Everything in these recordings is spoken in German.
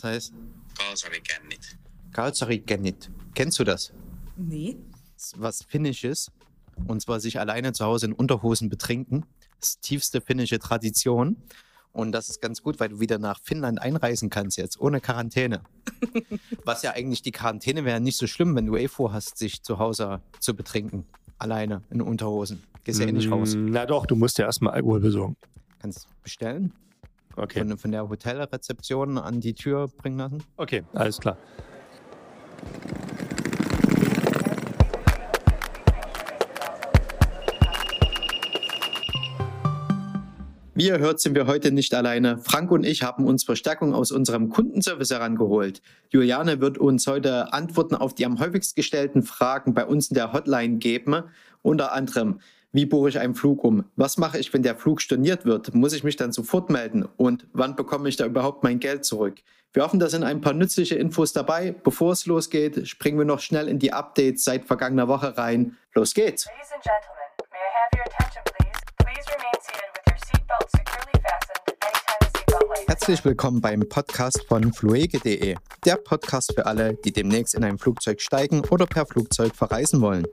Das heißt Kalsarikännit. Kalsarikännit. Kennst du das? Nee. Das ist was Finnisches. Und zwar sich alleine zu Hause in Unterhosen betrinken. Das ist tiefste finnische Tradition. Und das ist ganz gut, weil du wieder nach Finnland einreisen kannst jetzt, ohne Quarantäne. Was ja eigentlich die Quarantäne wäre nicht so schlimm, wenn du eh vorhast, sich zu Hause zu betrinken. Alleine in Unterhosen. Gehst ja eh nicht raus. Mm, Na doch, du musst ja erstmal Alkohol besorgen. Kannst bestellen. Okay. Von, von der Hotelrezeption an die Tür bringen lassen. Okay, alles klar. Wie ihr hört, sind wir heute nicht alleine. Frank und ich haben uns Verstärkung aus unserem Kundenservice herangeholt. Juliane wird uns heute Antworten auf die am häufigst gestellten Fragen bei uns in der Hotline geben. Unter anderem, wie buche ich einen Flug um? Was mache ich, wenn der Flug storniert wird? Muss ich mich dann sofort melden? Und wann bekomme ich da überhaupt mein Geld zurück? Wir hoffen, da sind ein paar nützliche Infos dabei. Bevor es losgeht, springen wir noch schnell in die Updates seit vergangener Woche rein. Los geht's! Ladies and gentlemen, may I have your attention, please? Please remain seated with your seatbelt securely fastened. Herzlich willkommen beim Podcast von fluege.de, der Podcast für alle, die demnächst in ein Flugzeug steigen oder per Flugzeug verreisen wollen.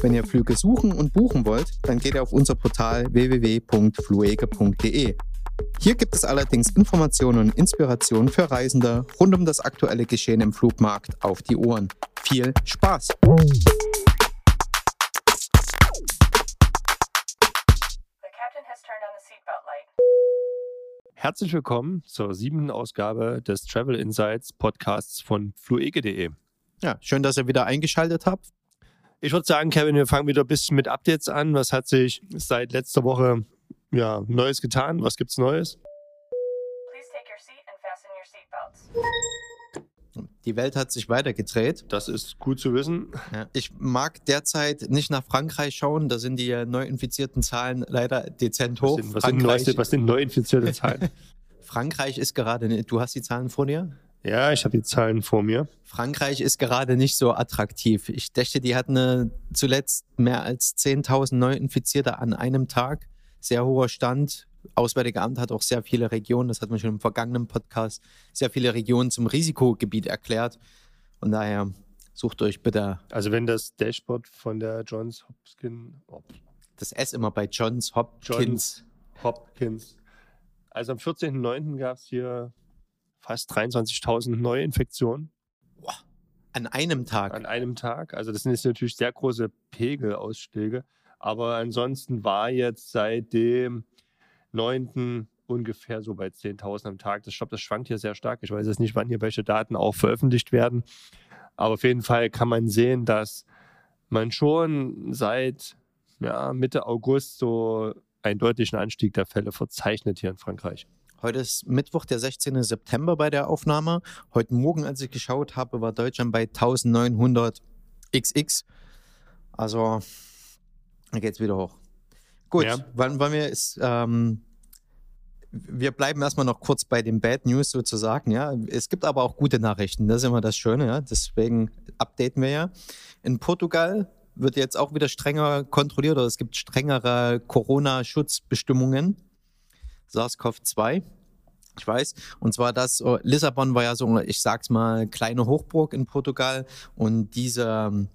Wenn ihr Flüge suchen und buchen wollt, dann geht ihr auf unser Portal www.fluege.de. Hier gibt es allerdings Informationen und Inspirationen für Reisende rund um das aktuelle Geschehen im Flugmarkt auf die Ohren. Viel Spaß! Herzlich willkommen zur siebten Ausgabe des Travel Insights Podcasts von fluege.de. Ja, schön, dass ihr wieder eingeschaltet habt. Ich würde sagen, Kevin, wir fangen wieder ein bisschen mit Updates an. Was hat sich seit letzter Woche ja, Neues getan? Was gibt's Neues? Please take your seat and fasten your seatbelts. Die Welt hat sich weitergedreht. Das ist gut zu wissen. Ja, ich mag derzeit nicht nach Frankreich schauen, da sind die äh, neuinfizierten Zahlen leider dezent Was hoch. sind, was sind, Frankreich, neueste, was sind neuinfizierte Zahlen? Frankreich ist gerade, ne- du hast die Zahlen vor dir? Ja, ich habe die Zahlen vor mir. Frankreich ist gerade nicht so attraktiv. Ich dachte, die hatten zuletzt mehr als 10.000 Neuinfizierte an einem Tag. Sehr hoher Stand. Auswärtige Amt hat auch sehr viele Regionen, das hat man schon im vergangenen Podcast, sehr viele Regionen zum Risikogebiet erklärt. Von daher sucht euch bitte Also wenn das Dashboard von der Johns Hopkins, Hop- das S immer bei Johns Hopkins. Hopkins. Also am 14.09. gab es hier fast 23.000 Neuinfektionen An einem Tag. an einem Tag. Also das sind jetzt natürlich sehr große Pegelausschläge. Aber ansonsten war jetzt seit dem 9. ungefähr so bei 10.000 am Tag. Das, ich glaube, das schwankt hier sehr stark. Ich weiß jetzt nicht, wann hier welche Daten auch veröffentlicht werden. Aber auf jeden Fall kann man sehen, dass man schon seit ja, Mitte August so einen deutlichen Anstieg der Fälle verzeichnet hier in Frankreich. Heute ist Mittwoch, der 16. September bei der Aufnahme. Heute Morgen, als ich geschaut habe, war Deutschland bei 1900 XX. Also, da geht's wieder hoch. Gut, Ja. wann wollen wir es? Ähm, wir bleiben erstmal noch kurz bei den Bad News sozusagen. Ja, es gibt aber auch gute Nachrichten. Das ist immer das Schöne. Ja, deswegen updaten wir ja. In Portugal wird jetzt auch wieder strenger kontrolliert oder es gibt strengere Corona-Schutzbestimmungen. SARS-CoV-2. Ich weiß. Und zwar das, äh, Lissabon war ja so, ich sag's mal, kleine Hochburg in Portugal. Und diese ähm,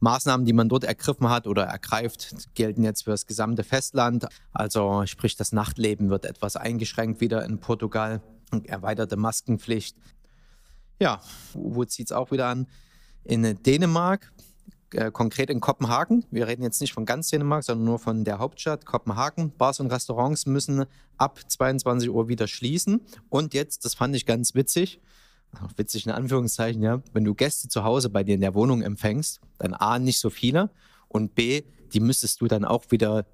Maßnahmen, die man dort ergriffen hat oder ergreift, gelten jetzt für das gesamte Festland. Also sprich, das Nachtleben wird etwas eingeschränkt wieder in Portugal. Erweiterte Maskenpflicht. Ja, wo zieht's auch wieder an? In Dänemark äh, konkret in Kopenhagen. Wir reden jetzt nicht von ganz Dänemark, sondern nur von der Hauptstadt Kopenhagen. Bars und Restaurants müssen ab 22 Uhr wieder schließen. Und jetzt, das fand ich ganz witzig, ach, witzig in Anführungszeichen, ja, wenn du Gäste zu Hause bei dir in der Wohnung empfängst, dann A, nicht so viele und B, die müsstest du dann auch wieder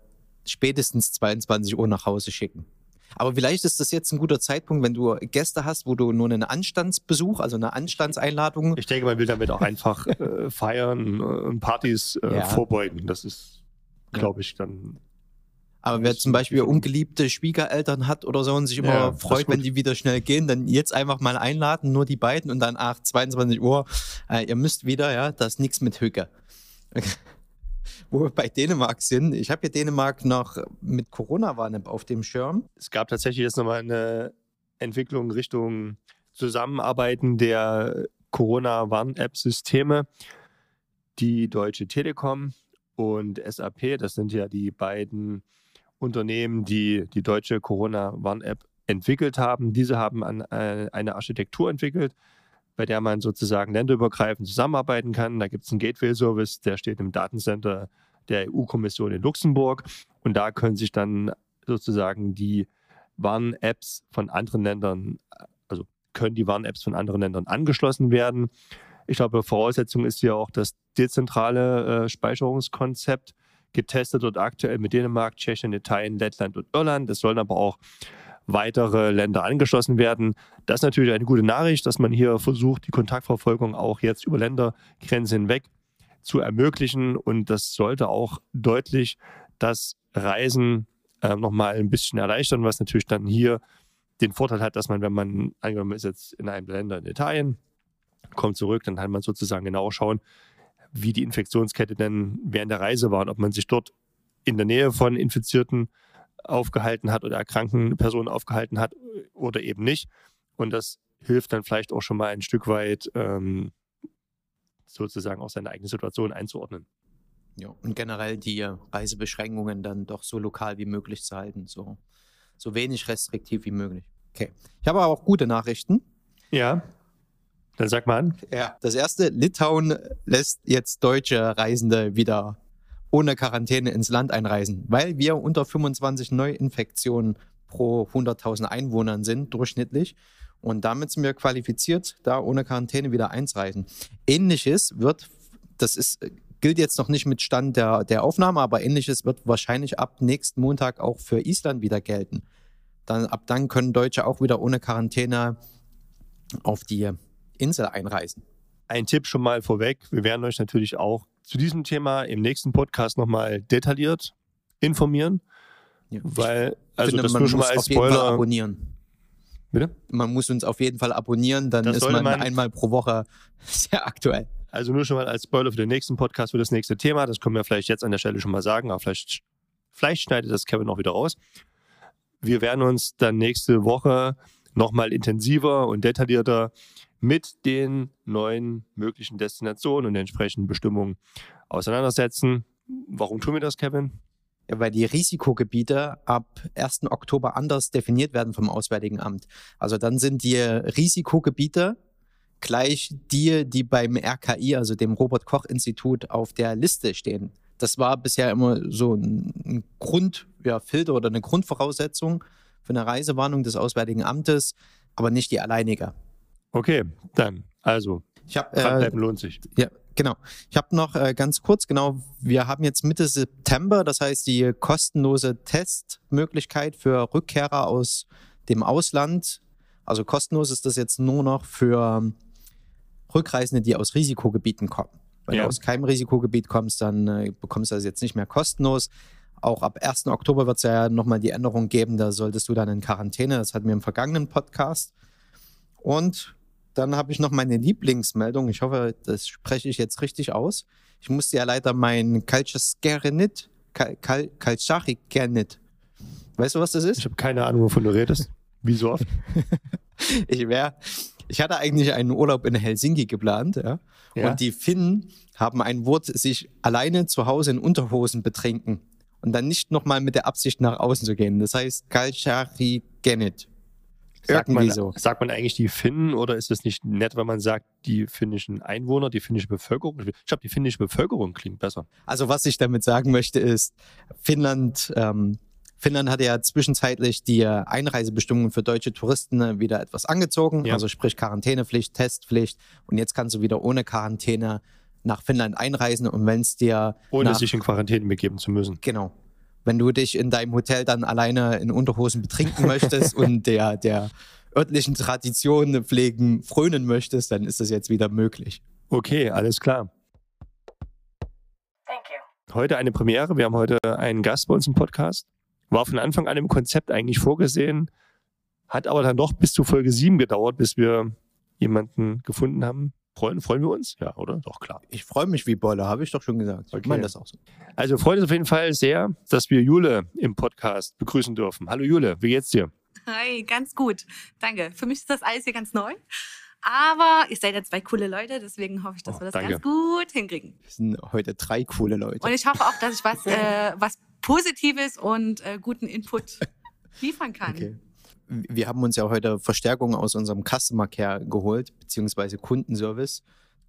spätestens 22 Uhr nach Hause schicken. Aber vielleicht ist das jetzt ein guter Zeitpunkt, wenn du Gäste hast, wo du nur einen Anstandsbesuch, also eine Anstandseinladung Ich denke, man will damit auch einfach äh, feiern äh, und Partys äh, Ja. vorbeugen. Das ist, glaube ich, dann. Aber wer zum Beispiel ungeliebte Schwiegereltern hat oder so und sich immer Ja, freut, wenn die wieder schnell gehen, dann jetzt einfach mal einladen, nur die beiden und dann, ach, 22 Uhr, äh, ihr müsst wieder, ja, das ist nichts mit Hücke. Wo wir bei Dänemark sind, ich habe hier Dänemark noch mit Corona-Warn-App auf dem Schirm. Es gab tatsächlich jetzt nochmal eine Entwicklung Richtung Zusammenarbeiten der Corona-Warn-App-Systeme, die Deutsche Telekom und SAP, das sind ja die beiden Unternehmen, die die deutsche Corona-Warn-App entwickelt haben. Diese haben äh, eine Architektur entwickelt, bei der man sozusagen länderübergreifend zusammenarbeiten kann. Da gibt es einen Gateway-Service, der steht im Datencenter der EU-Kommission in Luxemburg. Und da können sich dann sozusagen die Warn-Apps von anderen Ländern, also können die Warn-Apps von anderen Ländern angeschlossen werden. Ich glaube, Voraussetzung ist hier auch das dezentrale äh, Speicherungskonzept. Getestet wird aktuell mit Dänemark, Tschechien, Italien, Lettland und Irland. Es sollen aber auch weitere Länder angeschlossen werden. Das ist natürlich eine gute Nachricht, dass man hier versucht, die Kontaktverfolgung auch jetzt über Ländergrenzen hinweg zu ermöglichen. Und das sollte auch deutlich das Reisen äh, nochmal ein bisschen erleichtern, was natürlich dann hier den Vorteil hat, dass man, wenn man angenommen ist jetzt in einem Länder in Italien, kommt zurück, dann kann man sozusagen genau schauen, wie die Infektionskette denn während der Reise war und ob man sich dort in der Nähe von Infizierten aufgehalten hat oder erkrankten Personen aufgehalten hat oder eben nicht. Und das hilft dann vielleicht auch schon mal ein Stück weit ähm, sozusagen auch seine eigene Situation einzuordnen. Ja, und generell die Reisebeschränkungen dann doch so lokal wie möglich zu halten, so, so wenig restriktiv wie möglich. Okay. Ich habe aber auch gute Nachrichten. Ja. Dann sag mal an. Ja. Das erste, Litauen lässt jetzt deutsche Reisende wieder ohne Quarantäne ins Land einreisen, weil wir unter 25 Neuinfektionen pro 100.000 Einwohnern sind, durchschnittlich. Und damit sind wir qualifiziert, da ohne Quarantäne wieder einzureisen. Ähnliches wird, das ist, gilt jetzt noch nicht mit Stand der, der Aufnahme, aber ähnliches wird wahrscheinlich ab nächsten Montag auch für Island wieder gelten. Dann, ab dann können Deutsche auch wieder ohne Quarantäne auf die Insel einreisen. Ein Tipp schon mal vorweg. Wir werden euch natürlich auch zu diesem Thema im nächsten Podcast nochmal detailliert informieren. Ja. Weil, also finde, das man nur schon mal muss als auf jeden Fall Spoiler. abonnieren. Bitte? Man muss uns auf jeden Fall abonnieren, dann Das ist man, man- einmal pro Woche sehr aktuell. Also nur schon mal als Spoiler für den nächsten Podcast, für das nächste Thema. Das können wir vielleicht jetzt an der Stelle schon mal sagen, aber vielleicht, vielleicht schneidet das Kevin auch wieder raus. Wir werden uns dann nächste Woche nochmal intensiver und detaillierter mit den neuen möglichen Destinationen und den entsprechenden Bestimmungen auseinandersetzen. Warum tun wir das, Kevin? Weil die Risikogebiete ab 1. Oktober anders definiert werden vom Auswärtigen Amt. Also dann sind die Risikogebiete gleich die, die beim RKI, also dem Robert-Koch-Institut, auf der Liste stehen. Das war bisher immer so ein Grundfilter ja, oder eine Grundvoraussetzung für eine Reisewarnung des Auswärtigen Amtes, aber nicht die alleinige. Okay, dann, also, Ich habe äh, dranbleiben lohnt sich. Ja, genau. Ich habe noch äh, ganz kurz, genau, wir haben jetzt Mitte September, das heißt die kostenlose Testmöglichkeit für Rückkehrer aus dem Ausland. Also kostenlos ist das jetzt nur noch für ähm, Rückreisende, die aus Risikogebieten kommen. Wenn Ja. du aus keinem Risikogebiet kommst, dann äh, bekommst du das jetzt nicht mehr kostenlos. Auch ab 1. Oktober wird es ja nochmal die Änderung geben, da solltest du dann in Quarantäne. Das hatten wir im vergangenen Podcast. Und dann habe ich noch meine Lieblingsmeldung. Ich hoffe, das spreche ich jetzt richtig aus. Ich musste ja leider mein Kalchaskerinit, Kalchachikernit. Weißt du, was das ist? Ich habe keine Ahnung, wovon du redest. Wie so oft. Ich wäre, ich hatte eigentlich einen Urlaub in Helsinki geplant, ja. Ja. Und die Finnen haben ein Wort, sich alleine zu Hause in Unterhosen betrinken und dann nicht nochmal mit der Absicht nach außen zu gehen. Das heißt Kalcharigenit. Sagt man, so. sagt man eigentlich die Finnen oder ist es nicht nett, wenn man sagt, die finnischen Einwohner, die finnische Bevölkerung? Ich glaube, die finnische Bevölkerung klingt besser. Also was ich damit sagen möchte ist, Finnland, ähm, Finnland hatte ja zwischenzeitlich die äh, Einreisebestimmungen für deutsche Touristen äh, wieder etwas angezogen, Ja. also sprich Quarantänepflicht, Testpflicht und jetzt kannst du wieder ohne Quarantäne nach Finnland einreisen und wenn es dir Ohne nach, sich in Quarantäne begeben zu müssen. genau, wenn du dich in deinem Hotel dann alleine in Unterhosen betrinken möchtest und der der örtlichen Tradition pflegen frönen möchtest, dann ist das jetzt wieder möglich. Okay, alles klar. Thank you. Heute eine Premiere. Wir haben heute einen Gast bei uns im Podcast. War von Anfang an im Konzept eigentlich vorgesehen, hat aber dann doch bis zu Folge 7 gedauert, bis wir jemanden gefunden haben. Freuen, freuen wir uns? Ja, oder? Doch, klar. Ich freue mich wie Bolle, habe ich doch schon gesagt. Okay. Ich meine das auch so. Also freut uns auf jeden Fall sehr, dass wir Jule im Podcast begrüßen dürfen. Hallo Jule, wie geht's dir? Hi, ganz gut. Danke. Für mich ist das alles hier ganz neu. Aber ihr seid ja zwei coole Leute, deswegen hoffe ich, dass Oh, wir das danke. ganz gut hinkriegen. Wir sind heute drei coole Leute. Und ich hoffe auch, dass ich was, äh, was Positives und äh, guten Input liefern kann. Okay. Wir haben uns ja heute Verstärkung aus unserem Customer Care geholt, beziehungsweise Kundenservice,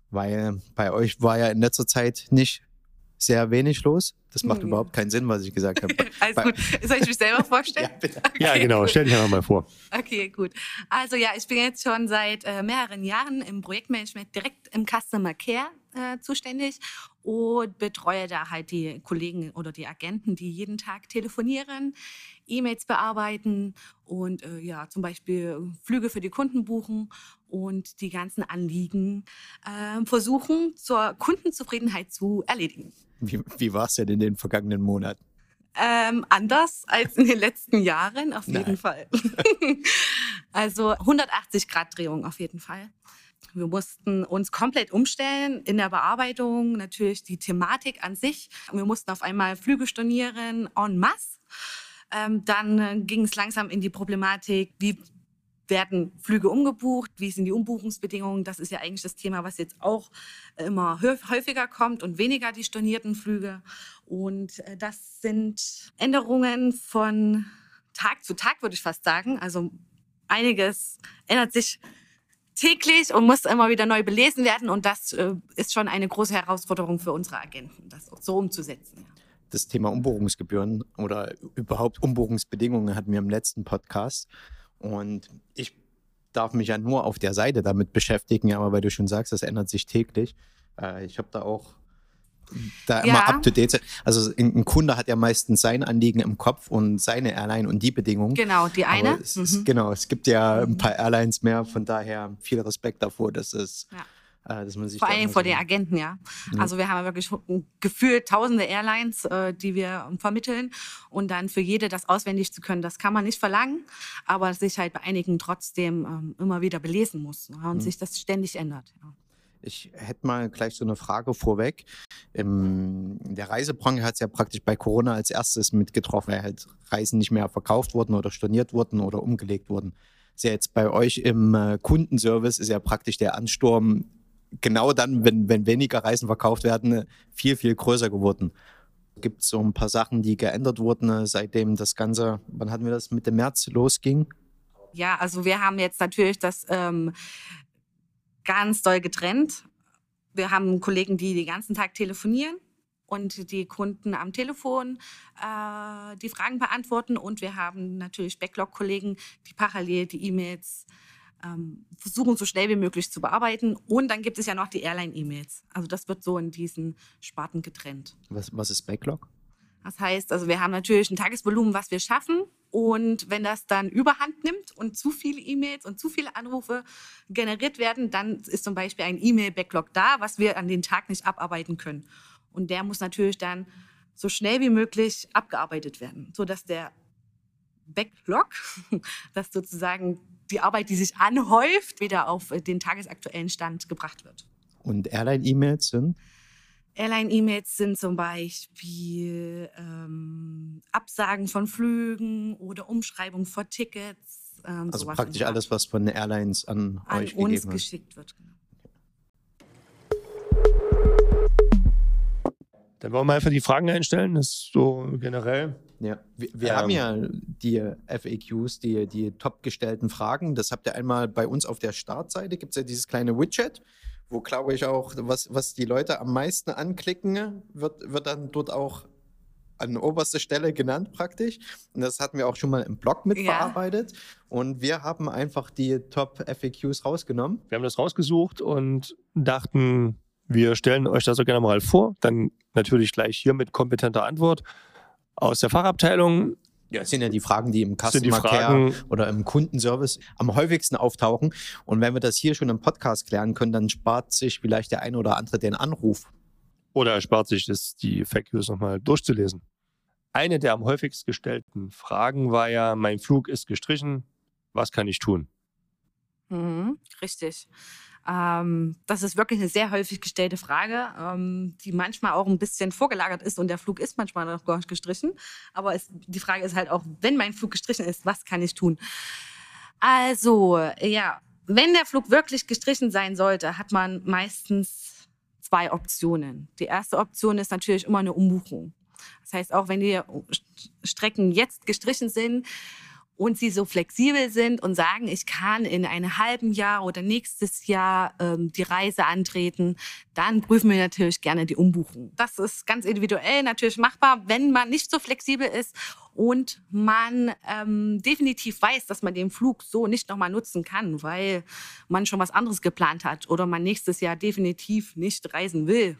weil bei euch war ja in letzter Zeit nicht sehr wenig los. Das macht Hm. überhaupt keinen Sinn, was ich gesagt habe. Alles Bei- gut. Soll ich mich selber vorstellen? Ja, bitte. Ja, Okay, genau. cool. Stell dich einfach mal vor. Okay, gut. Also ja, ich bin jetzt schon seit äh, mehreren Jahren im Projektmanagement direkt im Customer Care äh, zuständig und betreue da halt die Kollegen oder die Agenten, die jeden Tag telefonieren, E-Mails bearbeiten und äh, ja, zum Beispiel Flüge für die Kunden buchen und die ganzen Anliegen äh, versuchen zur Kundenzufriedenheit zu erledigen. Wie, wie war es denn in den vergangenen Monaten? Ähm, anders als in den letzten Jahren, auf jeden Nein. Fall. also 180 Grad Drehung auf jeden Fall. Wir mussten uns komplett umstellen in der Bearbeitung, natürlich die Thematik an sich. Wir mussten auf einmal Flüge stornieren en masse. Ähm, dann äh, ging es langsam in die Problematik, wie werden Flüge umgebucht, wie sind die Umbuchungsbedingungen. Das ist ja eigentlich das Thema, was jetzt auch immer häufiger kommt und weniger die stornierten Flüge. Und äh, das sind Änderungen von Tag zu Tag, würde ich fast sagen. Also einiges ändert sich täglich und muss immer wieder neu belesen werden. Und das äh, ist schon eine große Herausforderung für unsere Agenten, das so umzusetzen. Das Thema Umbuchungsgebühren oder überhaupt Umbuchungsbedingungen hatten wir im letzten Podcast. Und ich darf mich ja nur auf der Seite damit beschäftigen, aber weil du schon sagst, das ändert sich täglich. Äh, ich habe da auch da immer Ja. up to date. Also ein, Kunde hat ja meistens sein Anliegen im Kopf und seine Airline und die Bedingungen. Genau, die eine. Es ist, Mhm. genau, es gibt ja ein paar Airlines mehr, von daher viel Respekt davor, dass es, Ja. äh, dass man sich Vor allem immer vor den Agenten, ja. Ja. Also wir haben wirklich gefühlt tausende Airlines, äh, die wir vermitteln. Und dann für jede das auswendig zu können, das kann man nicht verlangen, aber sich halt bei einigen trotzdem ähm, immer wieder belesen muss ja, und Mhm. sich das ständig ändert. Ja. Ich hätte mal gleich so eine Frage vorweg. In der Reisebranche hat es ja praktisch bei Corona als erstes mitgetroffen, weil halt Reisen nicht mehr verkauft wurden oder storniert wurden oder umgelegt wurden. Ist ja jetzt bei euch im äh, Kundenservice ist ja praktisch der Ansturm genau dann, wenn, wenn weniger Reisen verkauft werden, äh, viel, viel größer geworden. Gibt es so ein paar Sachen, die geändert wurden, äh, seitdem das Ganze, wann hatten wir das, Mitte März losging? Ja, also wir haben jetzt natürlich das ähm, ganz doll getrennt. Wir haben Kollegen, die den ganzen Tag telefonieren und die Kunden am Telefon äh, die Fragen beantworten. Und wir haben natürlich Backlog-Kollegen, die parallel die E-Mails ähm, versuchen, so schnell wie möglich zu bearbeiten. Und dann gibt es ja noch die Airline-E-Mails. Also das wird so in diesen Sparten getrennt. Was, was ist Backlog? Das heißt, also wir haben natürlich ein Tagesvolumen, was wir schaffen. Und wenn das dann überhand nimmt und zu viele E-Mails und zu viele Anrufe generiert werden, dann ist zum Beispiel ein E-Mail-Backlog da, was wir an den Tag nicht abarbeiten können. Und der muss natürlich dann so schnell wie möglich abgearbeitet werden, sodass der Backlog, dass sozusagen die Arbeit, die sich anhäuft, wieder auf den tagesaktuellen Stand gebracht wird. Und Airline-E-Mails sind? Airline-E-Mails sind zum Beispiel ähm, Absagen von Flügen oder Umschreibung von Tickets. Ähm, Also sowas praktisch alles, was von den Airlines an, an euch uns gegeben geschickt wird. Genau. Dann wollen wir einfach die Fragen einstellen. Das ist so generell. Ja, wir, wir Ähm. haben ja die FAQs, die, die top gestellten Fragen. Das habt ihr einmal bei uns auf der Startseite, gibt es ja dieses kleine Widget, wo glaube ich auch, was, was die Leute am meisten anklicken, wird, wird dann dort auch an oberster Stelle genannt praktisch. Und das hatten wir auch schon mal im Blog mitbearbeitet. Und wir haben einfach die Top FAQs rausgenommen. Wir haben das rausgesucht und dachten, wir stellen euch das so gerne mal vor. Dann natürlich gleich hier mit kompetenter Antwort aus der Fachabteilung. Ja, das sind ja die Fragen, die im Customer Care oder im Kundenservice am häufigsten auftauchen. Und wenn wir das hier schon im Podcast klären können, dann spart sich vielleicht der eine oder andere den Anruf. oder erspart sich es, die FAQs nochmal durchzulesen. Eine der am häufigst gestellten Fragen war ja, mein Flug ist gestrichen, was kann ich tun? Mhm, richtig. Ähm, das ist wirklich eine sehr häufig gestellte Frage, ähm, die manchmal auch ein bisschen vorgelagert ist und der Flug ist manchmal noch gar nicht gestrichen. Aber es, die Frage ist halt auch, wenn mein Flug gestrichen ist, was kann ich tun? Also, ja, wenn der Flug wirklich gestrichen sein sollte, hat man meistens zwei Optionen. Die erste Option ist natürlich immer eine Umbuchung. Das heißt, auch wenn die Strecken jetzt gestrichen sind, und sie so flexibel sind und sagen, ich kann in einem halben Jahr oder nächstes Jahr ähm, die Reise antreten, dann prüfen wir natürlich gerne die Umbuchung. Das ist ganz individuell natürlich machbar, wenn man nicht so flexibel ist und man ähm, definitiv weiß, dass man den Flug so nicht nochmal nutzen kann, weil man schon was anderes geplant hat oder man nächstes Jahr definitiv nicht reisen will,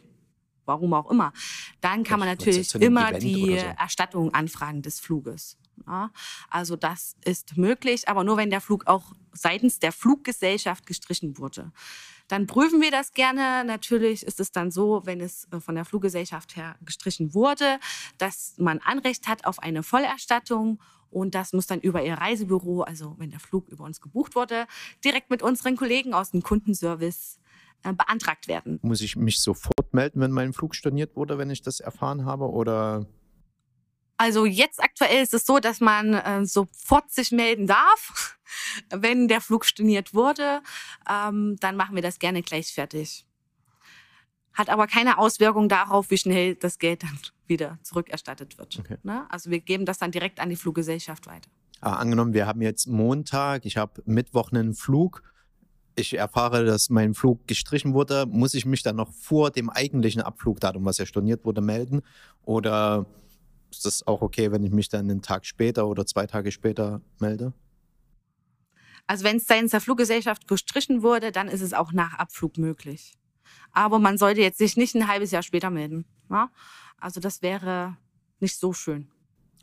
warum auch immer, dann kann man natürlich immer die so. Erstattung anfragen des Fluges. Ja, also das ist möglich, aber nur wenn der Flug auch seitens der Fluggesellschaft gestrichen wurde. Dann prüfen wir das gerne. Natürlich ist es dann so, wenn es äh, von der Fluggesellschaft her gestrichen wurde, dass man Anrecht hat auf eine Vollerstattung und das muss dann über Ihr Reisebüro, also wenn der Flug über uns gebucht wurde, direkt mit unseren Kollegen aus dem Kundenservice äh, beantragt werden. Muss ich mich sofort melden, wenn mein Flug storniert wurde, wenn ich das erfahren habe? Oder also jetzt aktuell ist es so, dass man äh, sofort sich melden darf, wenn der Flug storniert wurde. Ähm, dann machen wir das gerne gleich fertig. Hat aber keine Auswirkung darauf, wie schnell das Geld dann wieder zurückerstattet wird. Okay. Ne? Also wir geben das dann direkt an die Fluggesellschaft weiter. Ah, angenommen, wir haben jetzt Montag, ich habe Mittwoch einen Flug. Ich erfahre, dass mein Flug gestrichen wurde. Muss ich mich dann noch vor dem eigentlichen Abflugdatum, was ja storniert wurde, melden? Oder ist das auch okay, wenn ich mich dann einen Tag später oder zwei Tage später melde? Also wenn es seitens der Fluggesellschaft gestrichen wurde, dann ist es auch nach Abflug möglich. Aber man sollte jetzt sich nicht ein halbes Jahr später melden. Ja? Also das wäre nicht so schön.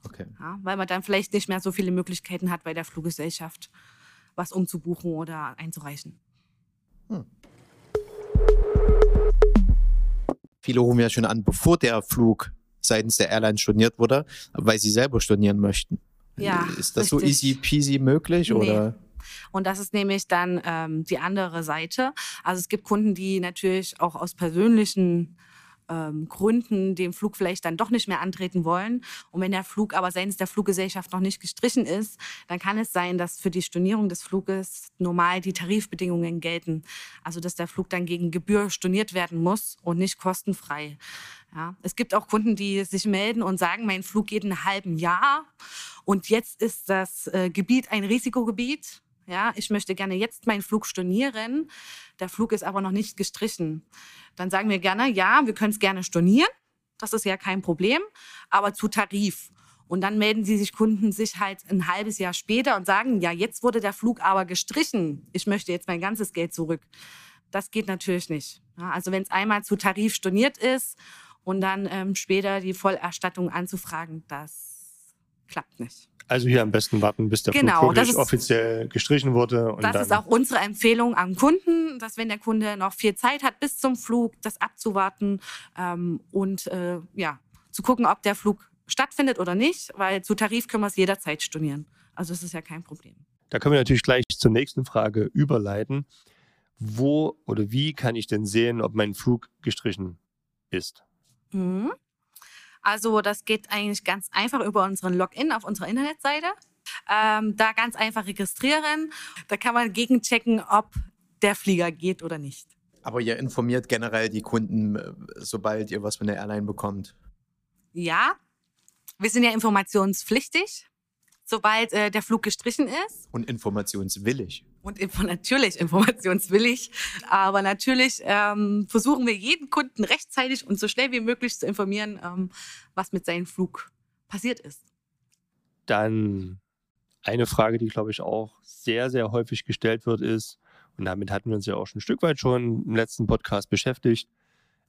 Okay. Ja, weil man dann vielleicht nicht mehr so viele Möglichkeiten hat bei der Fluggesellschaft, was umzubuchen oder einzureichen. Hm. Viele rufen ja schon an, bevor der Flug seitens der Airline storniert wurde, weil sie selber stornieren möchten. Ja, ist das richtig. so easy peasy möglich nee. oder? Und das ist nämlich dann ähm, die andere Seite. Also es gibt Kunden, die natürlich auch aus persönlichen ähm, Gründen den Flug vielleicht dann doch nicht mehr antreten wollen. Und wenn der Flug aber seitens der Fluggesellschaft noch nicht gestrichen ist, dann kann es sein, dass für die Stornierung des Fluges normal die Tarifbedingungen gelten. Also dass der Flug dann gegen Gebühr storniert werden muss und nicht kostenfrei. Ja, es gibt auch Kunden, die sich melden und sagen, mein Flug geht in einem halben Jahr und jetzt ist das äh, Gebiet ein Risikogebiet. Ja, ich möchte gerne jetzt meinen Flug stornieren. Der Flug ist aber noch nicht gestrichen. Dann sagen wir gerne, ja, wir können es gerne stornieren. Das ist ja kein Problem, aber zu Tarif. Und dann melden sie sich Kunden sich halt ein halbes Jahr später und sagen, ja, jetzt wurde der Flug aber gestrichen. Ich möchte jetzt mein ganzes Geld zurück. Das geht natürlich nicht. Also wenn es einmal zu Tarif storniert ist und dann ähm, später die Vollerstattung anzufragen, das klappt nicht. Also hier am besten warten, bis der genau, Flug wirklich ist, offiziell gestrichen wurde. das ist auch unsere Empfehlung am Kunden, dass wenn der Kunde noch viel Zeit hat bis zum Flug, das abzuwarten ähm, und äh, ja, zu gucken, ob der Flug stattfindet oder nicht, weil zu Tarif können wir es jederzeit stornieren. Also das ist ja kein Problem. Da können wir natürlich gleich zur nächsten Frage überleiten. Wo oder wie kann ich denn sehen, ob mein Flug gestrichen ist? Mhm. Also das geht eigentlich ganz einfach über unseren Login auf unserer Internetseite. Ähm, da ganz einfach registrieren. Da kann man gegenchecken, ob der Flieger geht oder nicht. Aber ihr informiert generell die Kunden, äh, sobald ihr was von der Airline bekommt? Ja, wir sind ja informationspflichtig sobald äh, der Flug gestrichen ist. Und informationswillig. Und natürlich informationswillig. Aber natürlich ähm, versuchen wir jeden Kunden rechtzeitig und so schnell wie möglich zu informieren, ähm, was mit seinem Flug passiert ist. Dann eine Frage, die, glaube ich, auch sehr, sehr häufig gestellt wird, ist, und damit hatten wir uns ja auch schon ein Stück weit schon im letzten Podcast beschäftigt,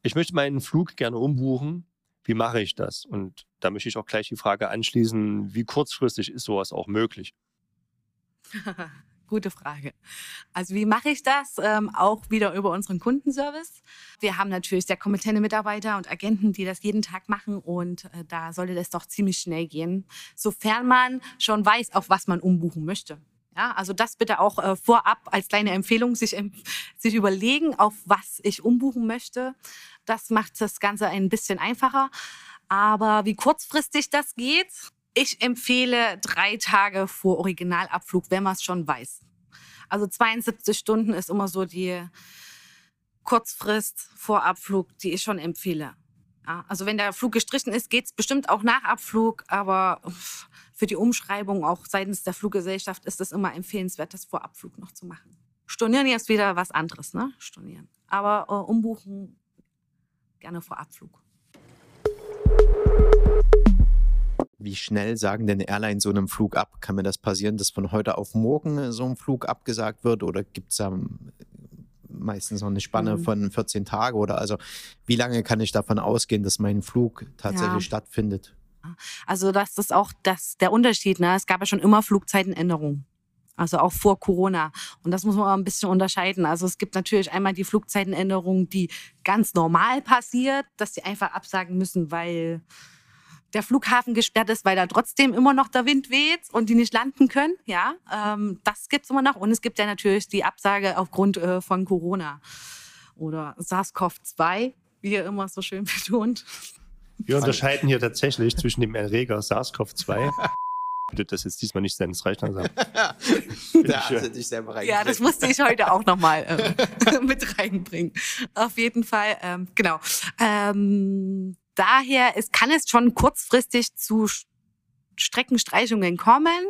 ich möchte meinen Flug gerne umbuchen wie mache ich das? Und da möchte ich auch gleich die Frage anschließen, wie kurzfristig ist sowas auch möglich? Gute Frage. Also wie mache ich das? Ähm, auch wieder über unseren Kundenservice. Wir haben natürlich sehr kompetente Mitarbeiter und Agenten, die das jeden Tag machen und äh, da sollte das doch ziemlich schnell gehen, sofern man schon weiß, auf was man umbuchen möchte. Ja, also das bitte auch äh, vorab als kleine Empfehlung sich, em- sich überlegen, auf was ich umbuchen möchte. Das macht das Ganze ein bisschen einfacher. Aber wie kurzfristig das geht, ich empfehle drei Tage vor Originalabflug, wenn man es schon weiß. Also 72 Stunden ist immer so die Kurzfrist vor Abflug, die ich schon empfehle. Ja, also wenn der Flug gestrichen ist, geht es bestimmt auch nach Abflug, aber für die Umschreibung auch seitens der Fluggesellschaft ist es immer empfehlenswert, das vor Abflug noch zu machen. Stornieren ist wieder was anderes, ne? Stornieren. Aber äh, umbuchen gerne vor Abflug. Wie schnell sagen denn Airlines so einem Flug ab? Kann mir das passieren, dass von heute auf morgen äh, so ein Flug abgesagt wird? Oder gibt es da ähm, meistens noch eine Spanne Mhm. von 14 Tagen? Oder also wie lange kann ich davon ausgehen, dass mein Flug tatsächlich Ja. stattfindet? Also das ist auch das, der Unterschied. Ne? Es gab ja schon immer Flugzeitenänderungen. Also auch vor Corona. Und das muss man auch ein bisschen unterscheiden. Also es gibt natürlich einmal die Flugzeitenänderung, die ganz normal passiert, dass sie einfach absagen müssen, weil der Flughafen gesperrt ist, weil da trotzdem immer noch der Wind weht und die nicht landen können. Ja, ähm, das gibt's immer noch. Und es gibt ja natürlich die Absage aufgrund äh, von Corona oder SARS-CoV-2, wie ihr immer so schön betont. Wir unterscheiden hier tatsächlich zwischen dem Erreger SARS-CoV-2. Bitte das jetzt diesmal nicht sein, das reicht langsam. Da hast du dich selber Ja, das musste ich heute auch nochmal ähm, mit reinbringen. Auf jeden Fall, ähm, genau. Ähm, daher es kann es schon kurzfristig zu Streckenstreichungen kommen.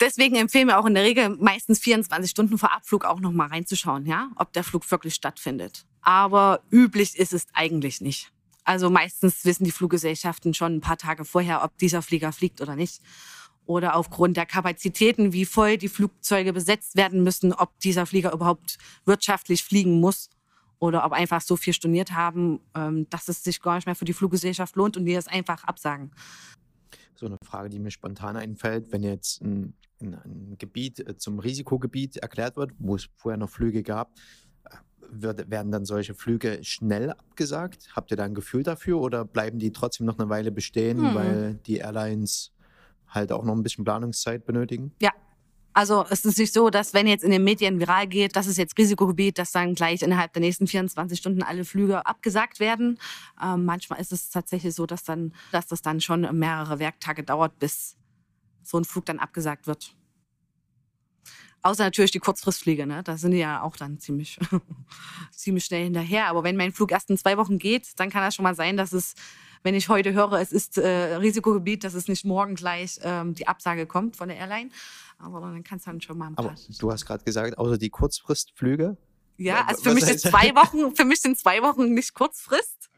Deswegen empfehlen wir auch in der Regel meistens 24 Stunden vor Abflug auch nochmal reinzuschauen, ja, ob der Flug wirklich stattfindet. Aber üblich ist es eigentlich nicht. Also meistens wissen die Fluggesellschaften schon ein paar Tage vorher, ob dieser Flieger fliegt oder nicht oder aufgrund der Kapazitäten, wie voll die Flugzeuge besetzt werden müssen, ob dieser Flieger überhaupt wirtschaftlich fliegen muss oder ob einfach so viel storniert haben, ähm, dass es sich gar nicht mehr für die Fluggesellschaft lohnt und die es einfach absagen. So eine Frage, die mir spontan einfällt, wenn jetzt ein, ein, ein Gebiet äh, zum Risikogebiet erklärt wird, wo es vorher noch Flüge gab, äh, wird, werden dann solche Flüge schnell abgesagt? Habt ihr da ein Gefühl dafür oder bleiben die trotzdem noch eine Weile bestehen, Hm. weil die Airlines halt auch noch ein bisschen Planungszeit benötigen? Ja. Also es ist nicht so, dass wenn jetzt in den Medien viral geht, das ist jetzt Risikogebiet, dass dann gleich innerhalb der nächsten 24 Stunden alle Flüge abgesagt werden. Ähm, manchmal ist es tatsächlich so, dass dann, dass das dann schon mehrere Werktage dauert, bis so ein Flug dann abgesagt wird. Außer natürlich die Kurzfristfliege, ne? Da sind die ja auch dann ziemlich, ziemlich schnell hinterher. Aber wenn mein Flug erst in zwei Wochen geht, dann kann das schon mal sein, dass es, wenn ich heute höre, es ist äh, Risikogebiet, dass es nicht morgen gleich ähm, die Absage kommt von der Airline. Aber dann kann es dann schon mal ein paar. Aber du hast gerade gesagt, außer die Kurzfristflüge. ja, also für mich sind zwei Wochen, für mich sind zwei Wochen nicht Kurzfrist.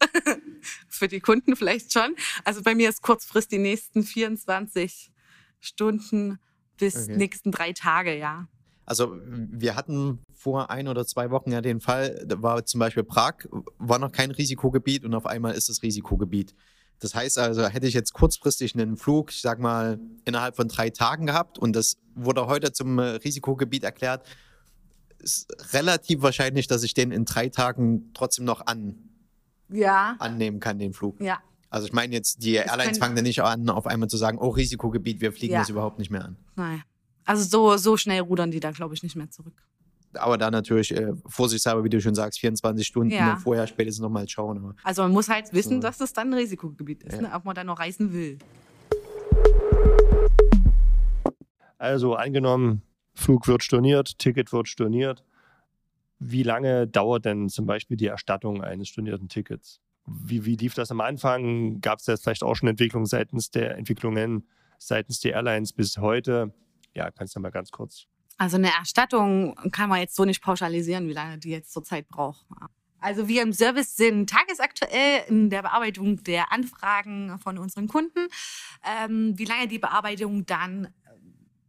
für die Kunden vielleicht schon. Also bei mir ist Kurzfrist die nächsten 24 Stunden bis Okay. nächsten drei Tage, ja. Also wir hatten vor ein oder zwei Wochen ja den Fall, da war zum Beispiel Prag, war noch kein Risikogebiet und auf einmal ist es Risikogebiet. Das heißt also, hätte ich jetzt kurzfristig einen Flug, ich sag mal, innerhalb von drei Tagen gehabt und das wurde heute zum äh, Risikogebiet erklärt, ist relativ wahrscheinlich, dass ich den in drei Tagen trotzdem noch an, Ja, annehmen kann, den Flug. ja. Also ich meine jetzt, die Airlines fangen dann nicht an, auf einmal zu sagen, oh, Risikogebiet, wir fliegen Ja. das überhaupt nicht mehr an. Nein. Also so, so schnell rudern die da, glaube ich, nicht mehr zurück. Aber da natürlich äh, vorsichtshalber, wie du schon sagst, 24 Stunden Ja. vorher spätestens nochmal schauen. Aber Also man muss halt wissen, So. dass es dann ein Risikogebiet ist, Ja. ne? ob man da noch reisen will. Also angenommen, Flug wird storniert, Ticket wird storniert. Wie lange dauert denn zum Beispiel die Erstattung eines stornierten Tickets? Wie, wie lief das am Anfang? Gab es da vielleicht auch schon Entwicklungen seitens der Entwicklungen seitens der Airlines bis heute? Ja, kannst du mal ganz kurz. Also eine Erstattung kann man jetzt so nicht pauschalisieren, wie lange die jetzt zurzeit braucht. Also wir im Service sind tagesaktuell in der Bearbeitung der Anfragen von unseren Kunden. Ähm, wie lange die Bearbeitung dann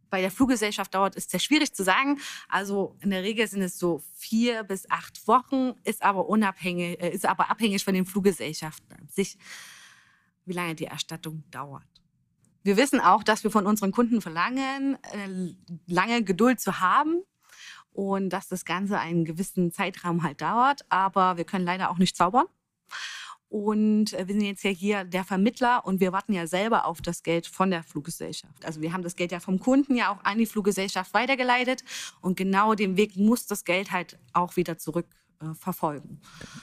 bei der Fluggesellschaft dauert, ist sehr schwierig zu sagen. Also in der Regel sind es so vier bis acht Wochen, ist aber unabhängig, äh, ist aber abhängig von den Fluggesellschaften an sich, wie lange die Erstattung dauert. Wir wissen auch, dass wir von unseren Kunden verlangen, äh, lange Geduld zu haben und dass das Ganze einen gewissen Zeitraum halt dauert. Aber wir können leider auch nicht zaubern. Und äh, wir sind jetzt ja hier der Vermittler und wir warten ja selber auf das Geld von der Fluggesellschaft. Also wir haben das Geld ja vom Kunden ja auch an die Fluggesellschaft weitergeleitet und genau den Weg muss das Geld halt auch wieder zurück äh, verfolgen.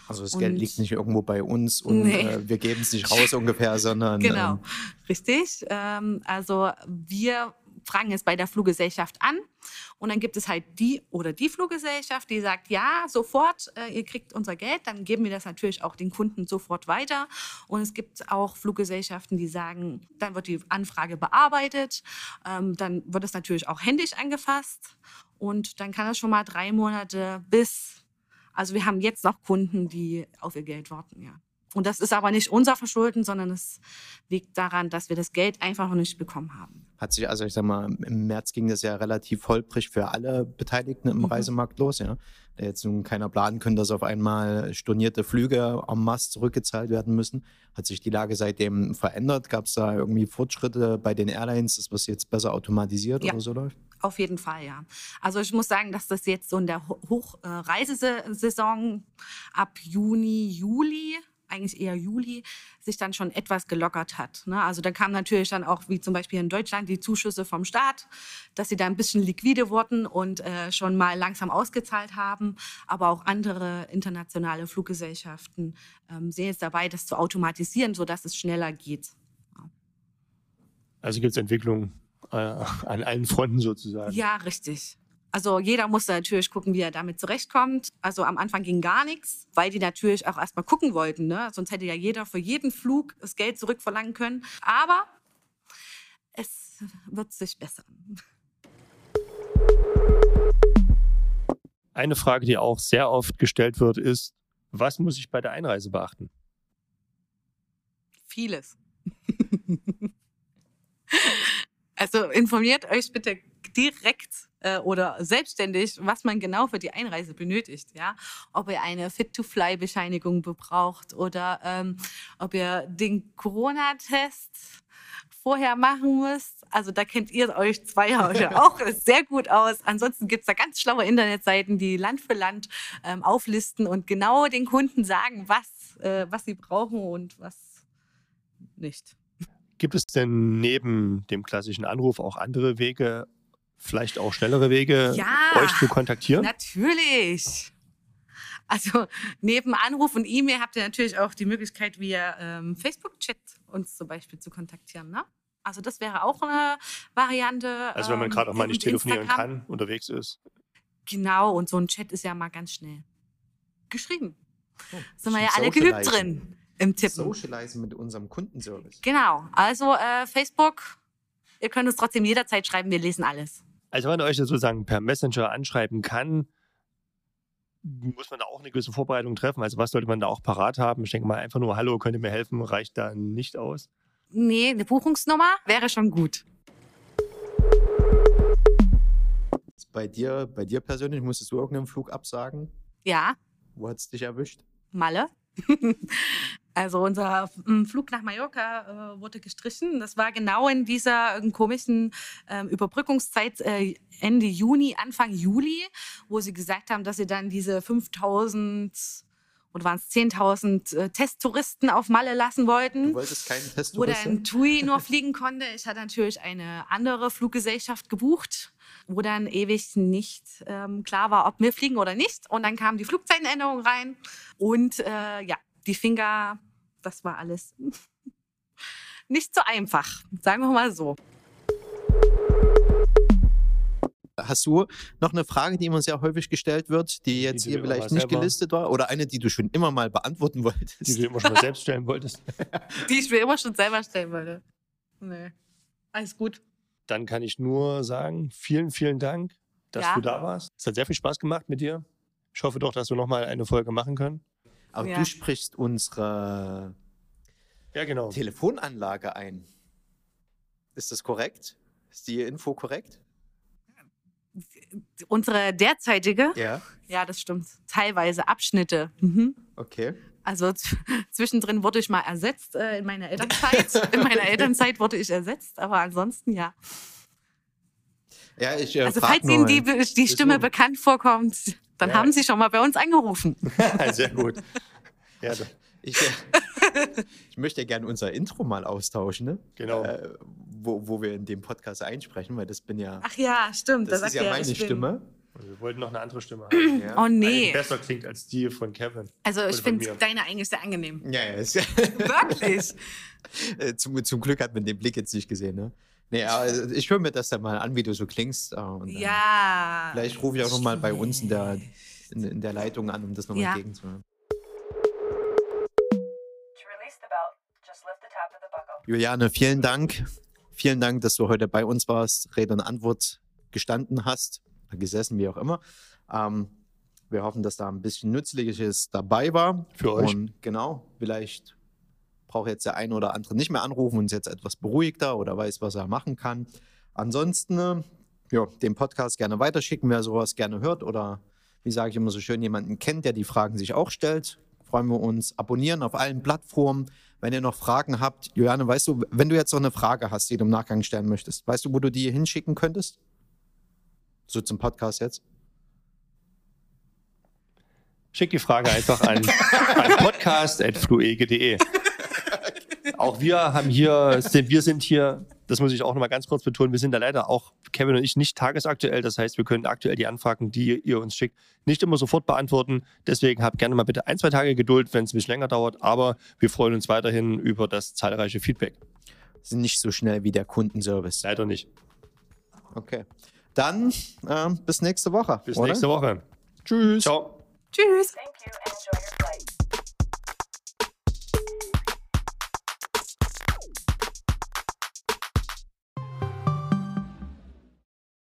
Also das Und- Geld liegt nicht irgendwo bei uns und Nee. äh, wir geben es nicht raus ungefähr, sondern Genau, ähm, richtig. Ähm, also wir fragen jetzt bei der Fluggesellschaft an und dann gibt es halt die oder die Fluggesellschaft, die sagt, ja, sofort, äh, ihr kriegt unser Geld, dann geben wir das natürlich auch den Kunden sofort weiter. Und es gibt auch Fluggesellschaften, die sagen, dann wird die Anfrage bearbeitet, ähm, dann wird es natürlich auch händisch angefasst und dann kann es schon mal drei Monate bis, also wir haben jetzt noch Kunden, die auf ihr Geld warten, ja. Und das ist aber nicht unser Verschulden, sondern es liegt daran, dass wir das Geld einfach noch nicht bekommen haben. hat sich, also ich sag mal, im März ging das ja relativ holprig für alle Beteiligten im Mhm. Reisemarkt los, ja. Da jetzt nun keiner planen können, dass auf einmal stornierte Flüge en masse zurückgezahlt werden müssen. Hat sich die Lage seitdem verändert? Gab es da irgendwie Fortschritte bei den Airlines, dass was jetzt besser automatisiert Ja. oder so läuft? Auf jeden Fall, ja. Also ich muss sagen, dass das jetzt so in der Hochreisesaison ab Juni, Juli, eigentlich eher Juli, sich dann schon etwas gelockert hat. Ne? Also da kamen natürlich dann auch, wie zum Beispiel in Deutschland, die Zuschüsse vom Staat, dass sie da ein bisschen liquide wurden und äh, schon mal langsam ausgezahlt haben. Aber auch andere internationale Fluggesellschaften ähm, sind jetzt dabei, das zu automatisieren, sodass es schneller geht. Also gibt es Entwicklungen äh, an allen Fronten sozusagen. Ja, richtig. Also jeder musste natürlich gucken, wie er damit zurechtkommt. Also am Anfang ging gar nichts, weil die natürlich auch erstmal gucken wollten. Ne? Sonst hätte ja jeder für jeden Flug das Geld zurückverlangen können. Aber es wird sich bessern. Eine Frage, die auch sehr oft gestellt wird, ist, was muss ich bei der Einreise beachten? Vieles. also informiert euch bitte direkt äh, oder selbstständig, was man genau für die Einreise benötigt. Ja? Ob ihr eine Fit-to-Fly-Bescheinigung braucht oder ähm, ob ihr den Corona-Test vorher machen müsst. Also da kennt ihr euch zwei ja auch sehr gut aus. Ansonsten gibt es da ganz schlaue Internetseiten, die Land für Land ähm, auflisten und genau den Kunden sagen, was, äh, was sie brauchen und was nicht. Gibt es denn neben dem klassischen Anruf auch andere Wege, vielleicht auch schnellere Wege, Ja. euch zu kontaktieren? Natürlich. Also neben Anruf und E-Mail habt ihr natürlich auch die Möglichkeit, via ähm, Facebook-Chat uns zum Beispiel zu kontaktieren. Ne? Also das wäre auch eine Variante. Also wenn man ähm, gerade auch mal nicht telefonieren Instagram. kann, unterwegs ist. Genau, und so ein Chat ist ja mal ganz schnell geschrieben. Oh, Sind wir ja alle geübt drin im Tippen. Socializen mit unserem Kundenservice. Genau, also äh, Facebook, ihr könnt uns trotzdem jederzeit schreiben, wir lesen alles. Also wenn man euch sozusagen per Messenger anschreiben kann, muss man da auch eine gewisse Vorbereitung treffen. Also was sollte man da auch parat haben? Ich denke mal einfach nur, hallo, könnt ihr mir helfen, reicht da nicht aus. Nee, eine Buchungsnummer wäre schon gut. Bei dir, bei dir persönlich, musstest du irgendeinen Flug absagen? Ja, Wo hat es dich erwischt? Malle. Also unser Flug nach Mallorca äh, wurde gestrichen. Das war genau in dieser äh, komischen ähm, Überbrückungszeit äh, Ende Juni, Anfang Juli, wo sie gesagt haben, dass sie dann diese 5000 oder waren es 10.000 äh, Testtouristen auf Malle lassen wollten. Du wolltest keinen Test wo dann TUI nur fliegen konnte. Ich hatte natürlich eine andere Fluggesellschaft gebucht, wo dann ewig nicht ähm, klar war, ob wir fliegen oder nicht. Und dann kam die Flugzeitenänderung rein und äh, ja, die Finger, das war alles nicht so einfach, sagen wir mal so. Hast du noch eine Frage, die immer sehr häufig gestellt wird, die jetzt du hier vielleicht nicht selber- gelistet war? Oder eine, die du schon immer mal beantworten wolltest? Die du immer schon mal selbst stellen wolltest. Die ich mir immer schon selber stellen wollte. Nee. Alles gut. Dann kann ich nur sagen, vielen, vielen Dank, dass Ja. du da warst. Es hat sehr viel Spaß gemacht mit dir. Ich hoffe doch, dass wir nochmal eine Folge machen können. Aber Ja. du sprichst unsere Ja, genau. Telefonanlage ein. Ist das korrekt? Ist die Info korrekt? Unsere derzeitige, Ja. ja, das stimmt, teilweise Abschnitte. Mhm. Okay. Also zwischendrin wurde ich mal ersetzt äh, in meiner Elternzeit. In meiner Elternzeit wurde ich ersetzt, aber ansonsten ja. Ja, ich äh, Also falls Ihnen die, die Stimme Deswegen. bekannt vorkommt, dann Ja. haben Sie schon mal bei uns angerufen. sehr gut. Ja, Ich, äh, Ich möchte gerne unser Intro mal austauschen, ne? Genau. Äh, wo, wo wir in dem Podcast einsprechen, weil das bin ja. Ach ja, stimmt. das da ist ja meine Stimme. Wir wollten noch eine andere Stimme haben. Ja. Oh Eine, nee. die besser klingt als die von Kevin. Also ich finde deine eigentlich sehr angenehm. Ja, ja, Wirklich? Äh, zum, zum Glück hat man den Blick jetzt nicht gesehen, ne? Nee, aber ich höre mir das dann mal an, wie du so klingst. äh, Und ja. Vielleicht rufe ich auch nochmal bei uns in der, in, in der Leitung an, um das nochmal Ja. entgegenzuhören. To release the belt, just lift the top of the buckle. Juliane, vielen Dank. Vielen Dank, dass du heute bei uns warst, Rede und Antwort gestanden hast, gesessen, wie auch immer. Ähm, wir hoffen, dass da ein bisschen Nützliches dabei war. Für euch. Und genau, vielleicht braucht jetzt der eine oder andere nicht mehr anrufen und ist jetzt etwas beruhigter oder weiß, was er machen kann. Ansonsten, äh, ja, den Podcast gerne weiterschicken, wer sowas gerne hört oder wie sage ich immer so schön, jemanden kennt, der die Fragen sich auch stellt. Freuen wir uns. Abonnieren auf allen Plattformen. Wenn ihr noch Fragen habt, Juliane, weißt du, wenn du jetzt noch eine Frage hast, die du im Nachgang stellen möchtest, weißt du, wo du die hinschicken könntest? So zum Podcast jetzt? Schick die Frage einfach an, an podcast.fluege.de. Auch wir haben hier, sind- wir sind hier, das muss ich auch nochmal ganz kurz betonen, wir sind da leider auch, Kevin und ich, nicht tagesaktuell. Das heißt, wir können aktuell die Anfragen, die ihr uns schickt, nicht immer sofort beantworten. Deswegen habt gerne mal bitte ein, zwei Tage Geduld, wenn es ein bisschen länger dauert. Aber wir freuen uns weiterhin über das zahlreiche Feedback. Sind nicht so schnell wie der Kundenservice. Leider nicht. Okay. Dann ähm, bis nächste Woche. Bis oder? nächste Woche. Tschüss. Ciao. Tschüss. Thank you and enjoy your